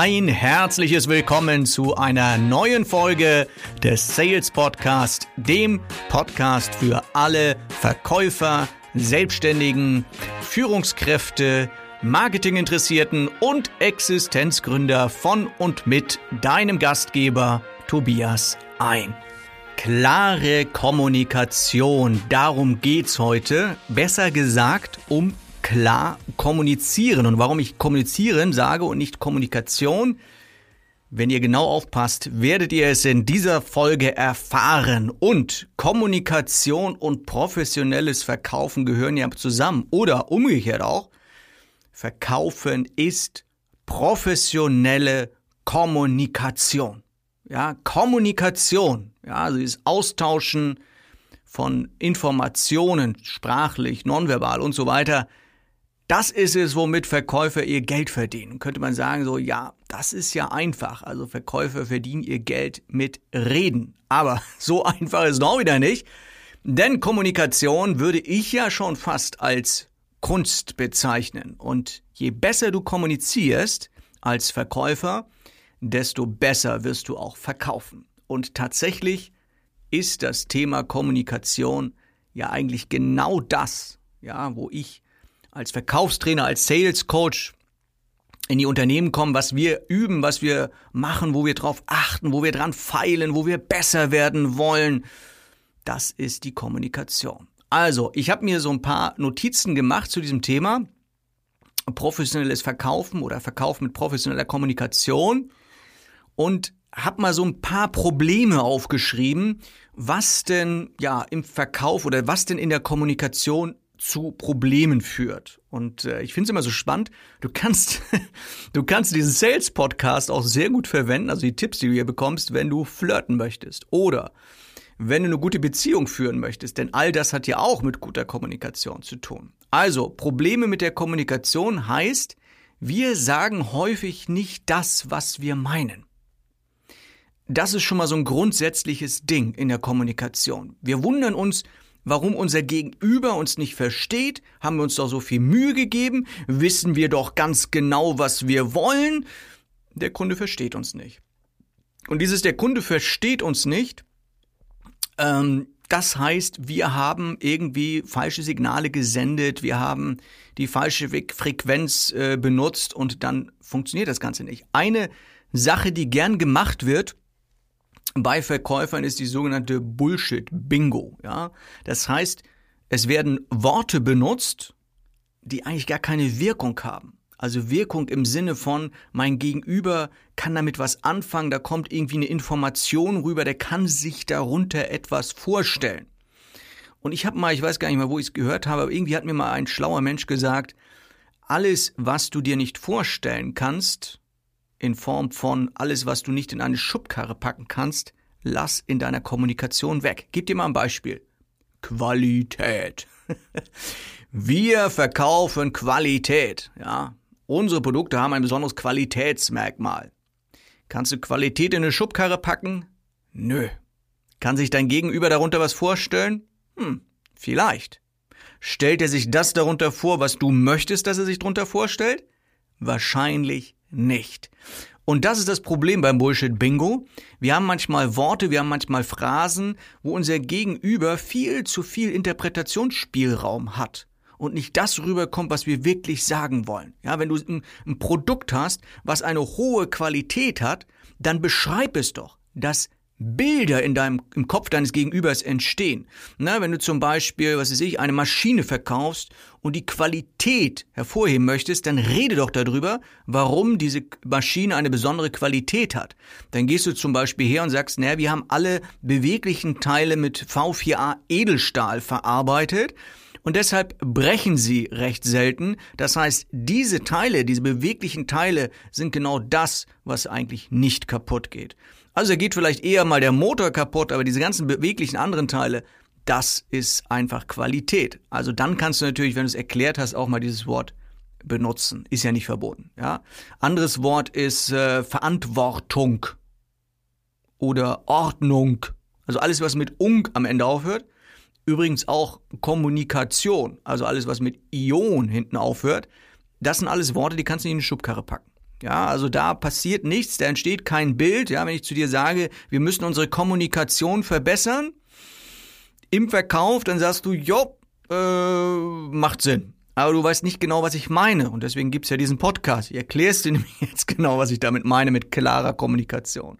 Ein herzliches Willkommen zu einer neuen Folge des Sales Podcast, dem Podcast für alle Verkäufer, Selbstständigen, Führungskräfte, Marketinginteressierten und Existenzgründer von und mit deinem Gastgeber Tobias ein. Klare Kommunikation, darum geht's heute. Besser gesagt um klar kommunizieren. Und warum ich kommunizieren sage und nicht Kommunikation, wenn ihr genau aufpasst, werdet ihr es in dieser Folge erfahren. Und Kommunikation und professionelles Verkaufen gehören ja zusammen. Oder umgekehrt auch. Verkaufen ist professionelle Kommunikation. Ja, Kommunikation. Ja, also das Austauschen von Informationen, sprachlich, nonverbal und so weiter das ist es, womit Verkäufer ihr Geld verdienen. Könnte man sagen, so, ja, das ist ja einfach. Also Verkäufer verdienen ihr Geld mit Reden. Aber so einfach ist es auch wieder nicht. Denn Kommunikation würde ich ja schon fast als Kunst bezeichnen. Und je besser du kommunizierst als Verkäufer, desto besser wirst du auch verkaufen. Und tatsächlich ist das Thema Kommunikation ja eigentlich genau das, ja, wo ich als Verkaufstrainer, als Sales Coach in die Unternehmen kommen, was wir üben, was wir machen, wo wir drauf achten, wo wir dran feilen, wo wir besser werden wollen. Das ist die Kommunikation. Also, ich habe mir so ein paar Notizen gemacht zu diesem Thema. Professionelles Verkaufen oder Verkaufen mit professioneller Kommunikation und habe mal so ein paar Probleme aufgeschrieben, was denn ja im Verkauf oder was denn in der Kommunikation zu Problemen führt. Und äh, ich finde es immer so spannend. Du kannst, du kannst diesen Sales Podcast auch sehr gut verwenden, also die Tipps, die du hier bekommst, wenn du flirten möchtest oder wenn du eine gute Beziehung führen möchtest, denn all das hat ja auch mit guter Kommunikation zu tun. Also, Probleme mit der Kommunikation heißt, wir sagen häufig nicht das, was wir meinen. Das ist schon mal so ein grundsätzliches Ding in der Kommunikation. Wir wundern uns, warum unser Gegenüber uns nicht versteht? Haben wir uns doch so viel Mühe gegeben? Wissen wir doch ganz genau, was wir wollen? Der Kunde versteht uns nicht. Und dieses der Kunde versteht uns nicht, ähm, das heißt, wir haben irgendwie falsche Signale gesendet, wir haben die falsche Frequenz äh, benutzt und dann funktioniert das Ganze nicht. Eine Sache, die gern gemacht wird, bei Verkäufern ist die sogenannte Bullshit-Bingo. Ja? Das heißt, es werden Worte benutzt, die eigentlich gar keine Wirkung haben. Also Wirkung im Sinne von, mein Gegenüber kann damit was anfangen, da kommt irgendwie eine Information rüber, der kann sich darunter etwas vorstellen. Und ich habe mal, ich weiß gar nicht mal, wo ich es gehört habe, aber irgendwie hat mir mal ein schlauer Mensch gesagt, alles, was du dir nicht vorstellen kannst, in Form von alles, was du nicht in eine Schubkarre packen kannst, lass in deiner Kommunikation weg. Gib dir mal ein Beispiel. Qualität. Wir verkaufen Qualität, ja. Unsere Produkte haben ein besonderes Qualitätsmerkmal. Kannst du Qualität in eine Schubkarre packen? Nö. Kann sich dein Gegenüber darunter was vorstellen? Hm, vielleicht. Stellt er sich das darunter vor, was du möchtest, dass er sich darunter vorstellt? Wahrscheinlich nicht. Und das ist das Problem beim Bullshit-Bingo. Wir haben manchmal Worte, wir haben manchmal Phrasen, wo unser Gegenüber viel zu viel Interpretationsspielraum hat und nicht das rüberkommt, was wir wirklich sagen wollen. Ja, wenn du ein, ein Produkt hast, was eine hohe Qualität hat, dann beschreib es doch. Das Bilder in deinem, im Kopf deines Gegenübers entstehen. Na, wenn du zum Beispiel, was weiß ich, eine Maschine verkaufst und die Qualität hervorheben möchtest, dann rede doch darüber, warum diese Maschine eine besondere Qualität hat. Dann gehst du zum Beispiel her und sagst, naja, wir haben alle beweglichen Teile mit V4A Edelstahl verarbeitet. Und deshalb brechen sie recht selten. Das heißt, diese Teile, diese beweglichen Teile sind genau das, was eigentlich nicht kaputt geht. Also geht vielleicht eher mal der Motor kaputt, aber diese ganzen beweglichen anderen Teile, das ist einfach Qualität. Also dann kannst du natürlich, wenn du es erklärt hast, auch mal dieses Wort benutzen. Ist ja nicht verboten. Ja? Anderes Wort ist äh, Verantwortung oder Ordnung. Also alles, was mit ung am Ende aufhört. Übrigens auch Kommunikation, also alles, was mit Ion hinten aufhört. Das sind alles Worte, die kannst du nicht in die Schubkarre packen. Ja, also da passiert nichts, da entsteht kein Bild. Ja, wenn ich zu dir sage, wir müssen unsere Kommunikation verbessern im Verkauf, dann sagst du, jo, äh, macht Sinn. Aber du weißt nicht genau, was ich meine. Und deswegen gibt's ja diesen Podcast. Ich erklärst dir nämlich jetzt genau, was ich damit meine mit klarer Kommunikation.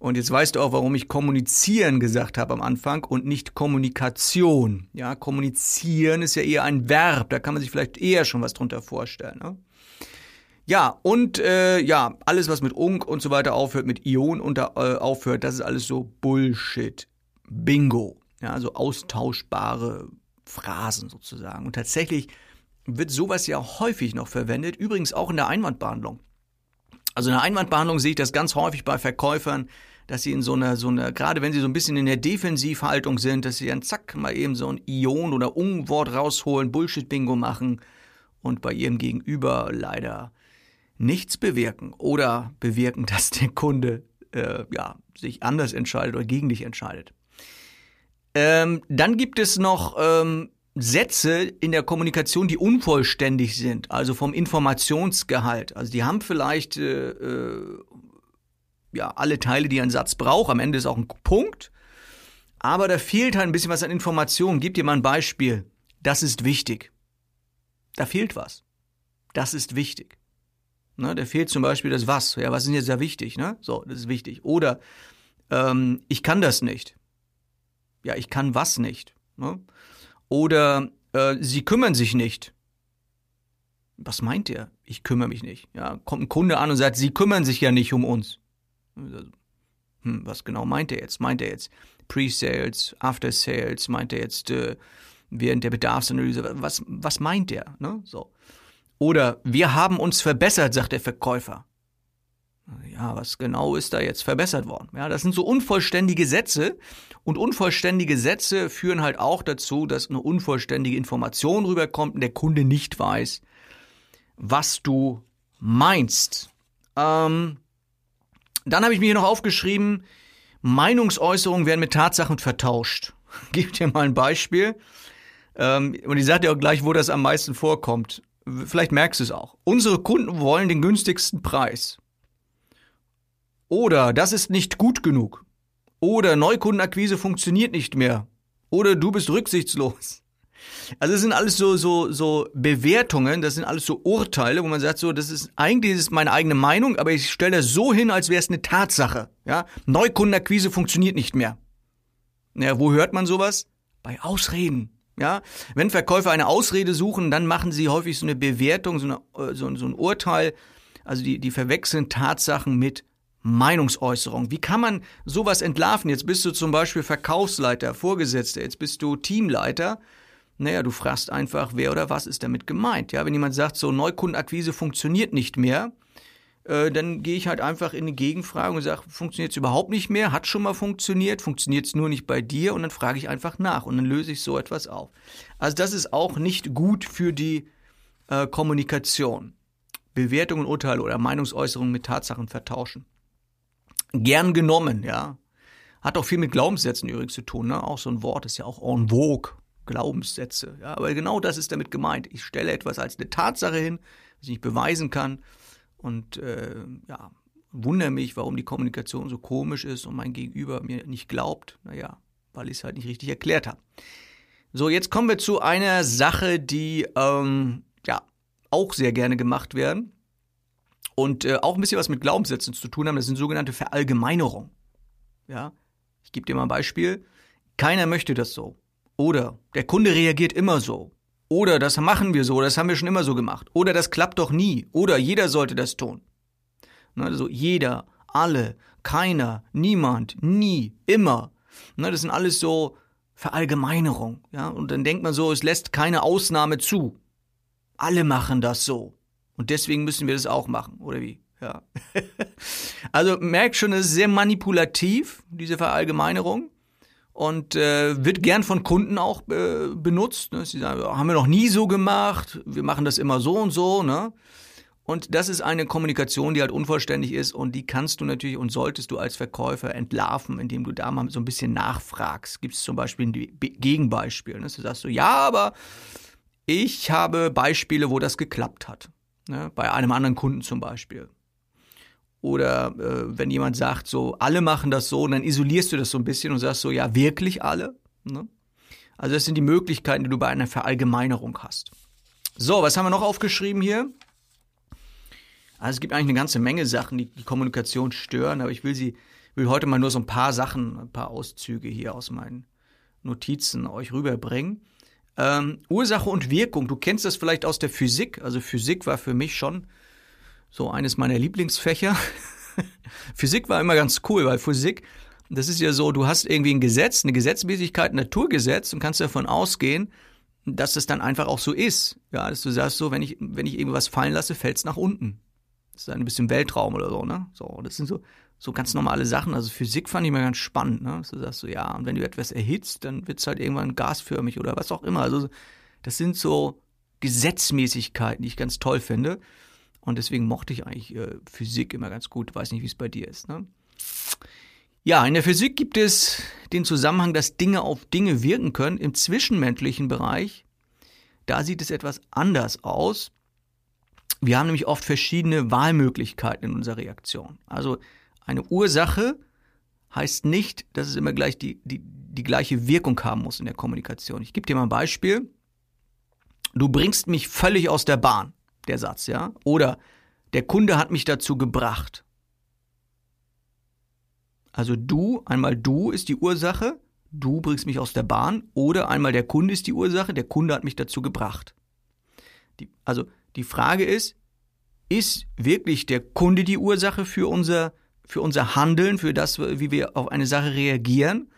Und jetzt weißt du auch, warum ich kommunizieren gesagt habe am Anfang und nicht Kommunikation. Ja, kommunizieren ist ja eher ein Verb, da kann man sich vielleicht eher schon was drunter vorstellen. Ne? Ja, und äh, ja, alles, was mit Unk und so weiter aufhört, mit Ion unter, äh, aufhört, das ist alles so Bullshit. Bingo. Ja, so austauschbare Phrasen sozusagen. Und tatsächlich wird sowas ja häufig noch verwendet, übrigens auch in der Einwandbehandlung. Also in der Einwandbehandlung sehe ich das ganz häufig bei Verkäufern, dass sie in so einer, so einer, gerade wenn sie so ein bisschen in der Defensivhaltung sind, dass sie dann zack mal eben so ein Ion oder Unwort rausholen, Bullshit-Bingo machen und bei ihrem Gegenüber leider nichts bewirken oder bewirken, dass der Kunde äh, ja, sich anders entscheidet oder gegen dich entscheidet. Ähm, dann gibt es noch ähm, Sätze in der Kommunikation, die unvollständig sind, also vom Informationsgehalt. Also die haben vielleicht äh, äh, ja alle Teile, die ein Satz braucht. Am Ende ist auch ein Punkt. Aber da fehlt halt ein bisschen was an Informationen. Gib dir mal ein Beispiel. Das ist wichtig. Da fehlt was. Das ist wichtig. Ne, da fehlt zum Beispiel das Was. Ja, was ist jetzt sehr wichtig? Ne? So, das ist wichtig. Oder ähm, ich kann das nicht. Ja, ich kann was nicht. Ne? Oder äh, sie kümmern sich nicht. Was meint ihr? Ich kümmere mich nicht. Ja, kommt ein Kunde an und sagt, sie kümmern sich ja nicht um uns. Hm, was genau meint er jetzt? Meint er jetzt Pre-Sales, After-Sales? Meint er jetzt äh, während der Bedarfsanalyse? Was, was meint er? Ne? So. Oder wir haben uns verbessert, sagt der Verkäufer. Ja, was genau ist da jetzt verbessert worden? Ja, das sind so unvollständige Sätze und unvollständige Sätze führen halt auch dazu, dass eine unvollständige Information rüberkommt und der Kunde nicht weiß, was du meinst. Ähm, dann habe ich mir hier noch aufgeschrieben, Meinungsäußerungen werden mit Tatsachen vertauscht. Gib dir mal ein Beispiel. Ähm, und ich sage dir auch gleich, wo das am meisten vorkommt. Vielleicht merkst du es auch. Unsere Kunden wollen den günstigsten Preis. Oder das ist nicht gut genug. Oder Neukundenakquise funktioniert nicht mehr. Oder du bist rücksichtslos. Also das sind alles so, so, so Bewertungen, das sind alles so Urteile, wo man sagt, so, das ist eigentlich ist meine eigene Meinung, aber ich stelle das so hin, als wäre es eine Tatsache. Ja? Neukundenakquise funktioniert nicht mehr. Ja, wo hört man sowas? Bei Ausreden. Ja, wenn Verkäufer eine Ausrede suchen, dann machen sie häufig so eine Bewertung, so, eine, so, so ein Urteil. Also die, die verwechseln Tatsachen mit Meinungsäußerung. Wie kann man sowas entlarven? Jetzt bist du zum Beispiel Verkaufsleiter, Vorgesetzter, jetzt bist du Teamleiter. Naja, du fragst einfach, wer oder was ist damit gemeint. Ja, wenn jemand sagt, so Neukundenakquise funktioniert nicht mehr, äh, dann gehe ich halt einfach in die Gegenfrage und sage, funktioniert es überhaupt nicht mehr? Hat schon mal funktioniert? Funktioniert es nur nicht bei dir? Und dann frage ich einfach nach und dann löse ich so etwas auf. Also das ist auch nicht gut für die äh, Kommunikation. Bewertungen, Urteile oder Meinungsäußerungen mit Tatsachen vertauschen gern genommen, ja. Hat auch viel mit Glaubenssätzen übrigens zu tun, ne? Auch so ein Wort ist ja auch en vogue. Glaubenssätze. Ja, aber genau das ist damit gemeint. Ich stelle etwas als eine Tatsache hin, was ich nicht beweisen kann und äh, ja, wundere mich, warum die Kommunikation so komisch ist und mein Gegenüber mir nicht glaubt. Naja, weil ich es halt nicht richtig erklärt habe. So, jetzt kommen wir zu einer Sache, die ähm, ja auch sehr gerne gemacht werden und äh, auch ein bisschen was mit Glaubenssätzen zu tun haben. Das sind sogenannte Verallgemeinerungen. Ja, ich gebe dir mal ein Beispiel. Keiner möchte das so. Oder der Kunde reagiert immer so. Oder das machen wir so, das haben wir schon immer so gemacht. Oder das klappt doch nie. Oder jeder sollte das tun. Also jeder, alle, keiner, niemand, nie, immer. Das sind alles so Verallgemeinerungen. Und dann denkt man so, es lässt keine Ausnahme zu. Alle machen das so. Und deswegen müssen wir das auch machen, oder wie? Ja. also merkt schon, es ist sehr manipulativ, diese Verallgemeinerung. Und äh, wird gern von Kunden auch äh, benutzt. Ne? Sie sagen, haben wir noch nie so gemacht, wir machen das immer so und so. Ne? Und das ist eine Kommunikation, die halt unvollständig ist und die kannst du natürlich und solltest du als Verkäufer entlarven, indem du da mal so ein bisschen nachfragst. Gibt es zum Beispiel ein Gegenbeispiel? Ne? Du sagst so, ja, aber ich habe Beispiele, wo das geklappt hat. Ne? Bei einem anderen Kunden zum Beispiel. Oder äh, wenn jemand sagt, so, alle machen das so, und dann isolierst du das so ein bisschen und sagst so, ja, wirklich alle? Ne? Also das sind die Möglichkeiten, die du bei einer Verallgemeinerung hast. So, was haben wir noch aufgeschrieben hier? Also es gibt eigentlich eine ganze Menge Sachen, die die Kommunikation stören, aber ich will sie, will heute mal nur so ein paar Sachen, ein paar Auszüge hier aus meinen Notizen euch rüberbringen. Ähm, Ursache und Wirkung, du kennst das vielleicht aus der Physik. Also Physik war für mich schon so eines meiner Lieblingsfächer. Physik war immer ganz cool, weil Physik, das ist ja so, du hast irgendwie ein Gesetz, eine Gesetzmäßigkeit, ein Naturgesetz und kannst davon ausgehen, dass es dann einfach auch so ist. Ja, dass du sagst so, wenn ich, wenn ich irgendwas fallen lasse, fällt es nach unten. Das ist ein bisschen Weltraum oder so, ne? So, das sind so, so ganz normale Sachen. Also Physik fand ich mal ganz spannend, ne? Du sagst so, ja, und wenn du etwas erhitzt, dann wird es halt irgendwann gasförmig oder was auch immer. Also das sind so Gesetzmäßigkeiten, die ich ganz toll finde. Und deswegen mochte ich eigentlich äh, Physik immer ganz gut. Weiß nicht, wie es bei dir ist. Ne? Ja, in der Physik gibt es den Zusammenhang, dass Dinge auf Dinge wirken können. Im zwischenmenschlichen Bereich, da sieht es etwas anders aus. Wir haben nämlich oft verschiedene Wahlmöglichkeiten in unserer Reaktion. Also eine Ursache heißt nicht, dass es immer gleich die, die, die gleiche Wirkung haben muss in der Kommunikation. Ich gebe dir mal ein Beispiel. Du bringst mich völlig aus der Bahn der Satz, ja? Oder der Kunde hat mich dazu gebracht. Also du, einmal du ist die Ursache, du bringst mich aus der Bahn, oder einmal der Kunde ist die Ursache, der Kunde hat mich dazu gebracht. Die, also die Frage ist, ist wirklich der Kunde die Ursache für unser, für unser Handeln, für das, wie wir auf eine Sache reagieren?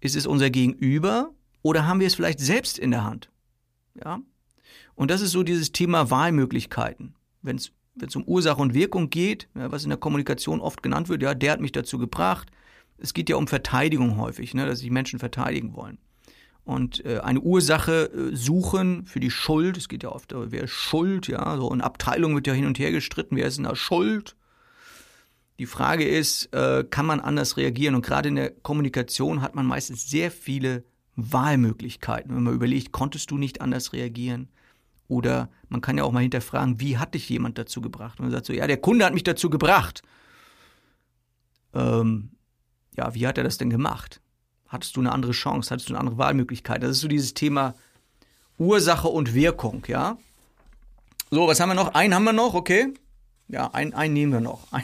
Ist es unser Gegenüber oder haben wir es vielleicht selbst in der Hand? Ja, und das ist so dieses Thema Wahlmöglichkeiten. Wenn es um Ursache und Wirkung geht, ja, was in der Kommunikation oft genannt wird, ja, der hat mich dazu gebracht. Es geht ja um Verteidigung häufig, ne, dass sich Menschen verteidigen wollen. Und äh, eine Ursache äh, suchen für die Schuld, es geht ja oft, wer ist schuld, ja, so in Abteilung wird ja hin und her gestritten, wer ist denn da schuld? Die Frage ist, äh, kann man anders reagieren? Und gerade in der Kommunikation hat man meistens sehr viele Wahlmöglichkeiten. Wenn man überlegt, konntest du nicht anders reagieren? Oder man kann ja auch mal hinterfragen, wie hat dich jemand dazu gebracht? Und man sagt so, ja, der Kunde hat mich dazu gebracht. Ähm, ja, wie hat er das denn gemacht? Hattest du eine andere Chance? Hattest du eine andere Wahlmöglichkeit? Das ist so dieses Thema Ursache und Wirkung, ja? So, was haben wir noch? Einen haben wir noch, okay? Ja, einen, einen nehmen wir noch.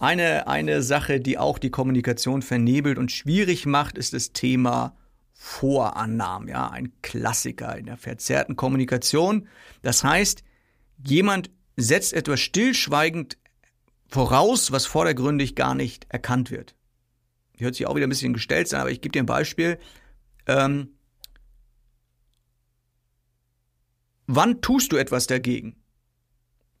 Eine, eine Sache, die auch die Kommunikation vernebelt und schwierig macht, ist das Thema Vorannahmen, ja, ein Klassiker in der verzerrten Kommunikation. Das heißt, jemand setzt etwas stillschweigend voraus, was vordergründig gar nicht erkannt wird. Hört sich auch wieder ein bisschen gestellt sein, aber ich gebe dir ein Beispiel. Ähm, wann tust du etwas dagegen?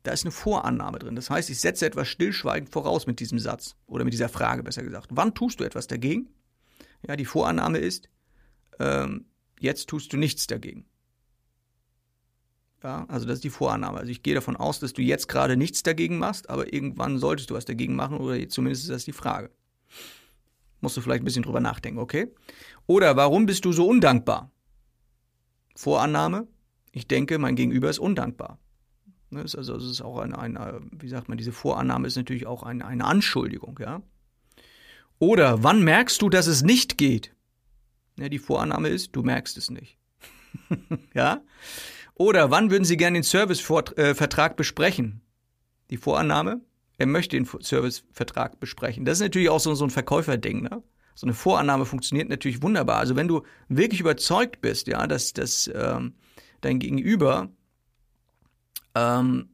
Da ist eine Vorannahme drin. Das heißt, ich setze etwas stillschweigend voraus mit diesem Satz oder mit dieser Frage besser gesagt. Wann tust du etwas dagegen? Ja, die Vorannahme ist, ähm, jetzt tust du nichts dagegen. Ja, also das ist die Vorannahme. Also ich gehe davon aus, dass du jetzt gerade nichts dagegen machst, aber irgendwann solltest du was dagegen machen oder zumindest ist das die Frage. Musst du vielleicht ein bisschen drüber nachdenken, okay? Oder warum bist du so undankbar? Vorannahme, ich denke, mein Gegenüber ist undankbar. Ne, also es ist auch eine, eine, wie sagt man, diese Vorannahme ist natürlich auch eine, eine Anschuldigung, ja? Oder wann merkst du, dass es nicht geht? Ja, die Vorannahme ist, du merkst es nicht. ja? Oder wann würden Sie gerne den Servicevertrag besprechen? Die Vorannahme, er möchte den Servicevertrag besprechen. Das ist natürlich auch so, so ein Verkäuferding. Ne? So eine Vorannahme funktioniert natürlich wunderbar. Also wenn du wirklich überzeugt bist, ja, dass, dass ähm, dein Gegenüber ähm,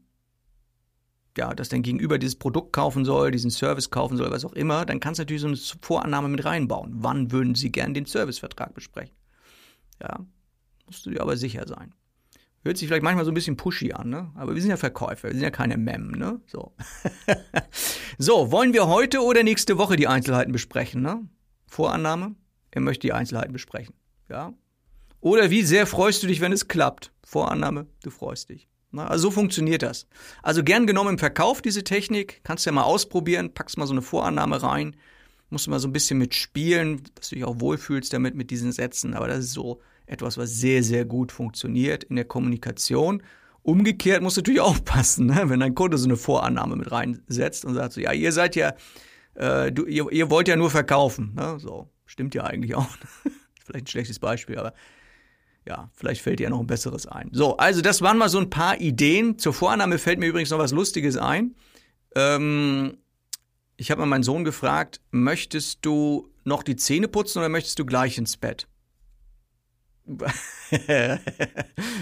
ja, dass dein Gegenüber dieses Produkt kaufen soll, diesen Service kaufen soll, was auch immer, dann kannst du natürlich so eine Vorannahme mit reinbauen. Wann würden sie gern den Servicevertrag besprechen? Ja, musst du dir aber sicher sein. Hört sich vielleicht manchmal so ein bisschen pushy an, ne? Aber wir sind ja Verkäufer, wir sind ja keine Mem, ne? So. so, wollen wir heute oder nächste Woche die Einzelheiten besprechen, ne? Vorannahme, er möchte die Einzelheiten besprechen, ja? Oder wie sehr freust du dich, wenn es klappt? Vorannahme, du freust dich. Also so funktioniert das. Also gern genommen im Verkauf diese Technik, kannst du ja mal ausprobieren, packst mal so eine Vorannahme rein, musst du mal so ein bisschen mitspielen, dass du dich auch wohlfühlst damit mit diesen Sätzen. Aber das ist so etwas, was sehr, sehr gut funktioniert in der Kommunikation Umgekehrt musst du natürlich aufpassen, ne? wenn dein Kunde so eine Vorannahme mit reinsetzt und sagt so, ja, ihr seid ja, äh, du, ihr, ihr wollt ja nur verkaufen. Ne? So, stimmt ja eigentlich auch. Vielleicht ein schlechtes Beispiel, aber ja, vielleicht fällt dir ja noch ein besseres ein. So, also das waren mal so ein paar Ideen. Zur Vorannahme fällt mir übrigens noch was Lustiges ein. Ähm, ich habe mal meinen Sohn gefragt, möchtest du noch die Zähne putzen oder möchtest du gleich ins Bett?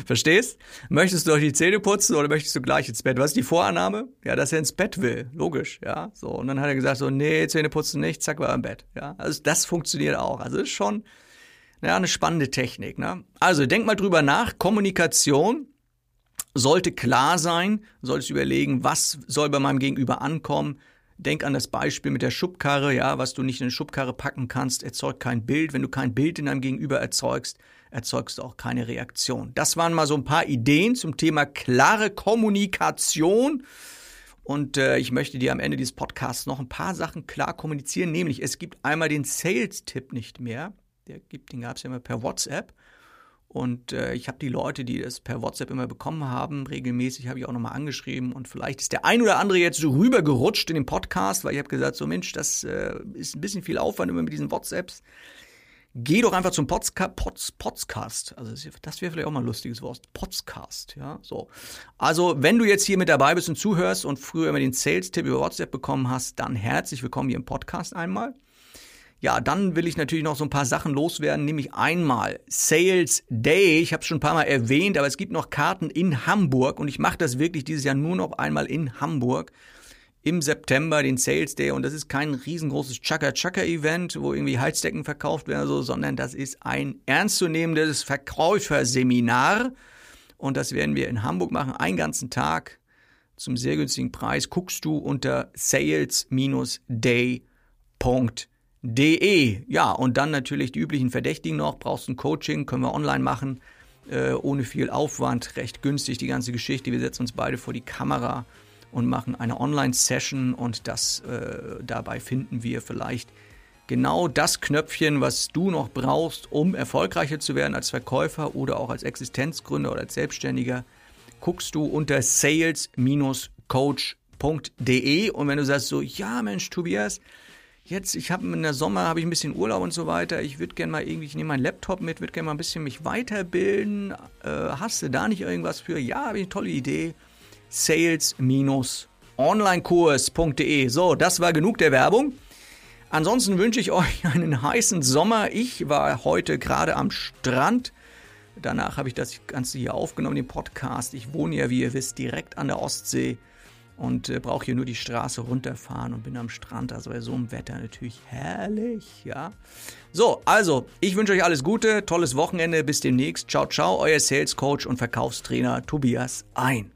Verstehst? Möchtest du euch die Zähne putzen oder möchtest du gleich ins Bett? Was ist die Vorannahme? Ja, dass er ins Bett will. Logisch, ja. So. Und dann hat er gesagt so, nee, Zähne putzen nicht, zack, war im Bett. Ja. Also das funktioniert auch. Also ist schon, ja, eine spannende Technik, ne? Also denk mal drüber nach. Kommunikation sollte klar sein. Solltest überlegen, was soll bei meinem Gegenüber ankommen? Denk an das Beispiel mit der Schubkarre, ja, was du nicht in eine Schubkarre packen kannst, erzeugt kein Bild. Wenn du kein Bild in deinem Gegenüber erzeugst, erzeugst du auch keine Reaktion. Das waren mal so ein paar Ideen zum Thema klare Kommunikation. Und äh, ich möchte dir am Ende dieses Podcasts noch ein paar Sachen klar kommunizieren, nämlich es gibt einmal den Sales-Tipp nicht mehr. Gibt, den gab es ja immer per WhatsApp. Und äh, ich habe die Leute, die das per WhatsApp immer bekommen haben, regelmäßig habe ich auch nochmal angeschrieben. Und vielleicht ist der ein oder andere jetzt so rübergerutscht in den Podcast, weil ich habe gesagt, so Mensch, das äh, ist ein bisschen viel Aufwand immer mit diesen WhatsApps. Geh doch einfach zum Podska Pods Podcast. Also das wäre vielleicht auch mal ein lustiges Wort. Podcast, ja. So. Also, wenn du jetzt hier mit dabei bist und zuhörst und früher immer den Sales-Tipp über WhatsApp bekommen hast, dann herzlich willkommen hier im Podcast einmal. Ja, dann will ich natürlich noch so ein paar Sachen loswerden, nämlich einmal Sales Day. Ich habe es schon ein paar Mal erwähnt, aber es gibt noch Karten in Hamburg und ich mache das wirklich dieses Jahr nur noch einmal in Hamburg im September, den Sales Day. Und das ist kein riesengroßes Chaka-Chaka-Event, wo irgendwie Heizdecken verkauft werden, so, sondern das ist ein ernstzunehmendes Verkäuferseminar. Und das werden wir in Hamburg machen, einen ganzen Tag zum sehr günstigen Preis. Guckst du unter sales-day.de de. Ja, und dann natürlich die üblichen Verdächtigen noch. Brauchst ein Coaching, können wir online machen, äh, ohne viel Aufwand, recht günstig die ganze Geschichte. Wir setzen uns beide vor die Kamera und machen eine Online-Session und das äh, dabei finden wir vielleicht genau das Knöpfchen, was du noch brauchst, um erfolgreicher zu werden als Verkäufer oder auch als Existenzgründer oder als Selbstständiger. Guckst du unter sales-coach.de und wenn du sagst so, ja Mensch, Tobias, jetzt, ich habe in der Sommer habe ich ein bisschen Urlaub und so weiter. Ich würde gerne mal irgendwie, ich nehme meinen Laptop mit, würde gerne mal ein bisschen mich weiterbilden. Äh, hast du da nicht irgendwas für? Ja, habe ich eine tolle Idee. Sales-onlinekurs.de. So, das war genug der Werbung. Ansonsten wünsche ich euch einen heißen Sommer. Ich war heute gerade am Strand. Danach habe ich das Ganze hier aufgenommen, den Podcast. Ich wohne ja, wie ihr wisst, direkt an der Ostsee und äh, brauche hier nur die Straße runterfahren und bin am Strand. Also bei so einem Wetter natürlich herrlich, ja. So, also, ich wünsche euch alles Gute, tolles Wochenende, bis demnächst. Ciao, ciao, euer Sales Coach und Verkaufstrainer Tobias Ein.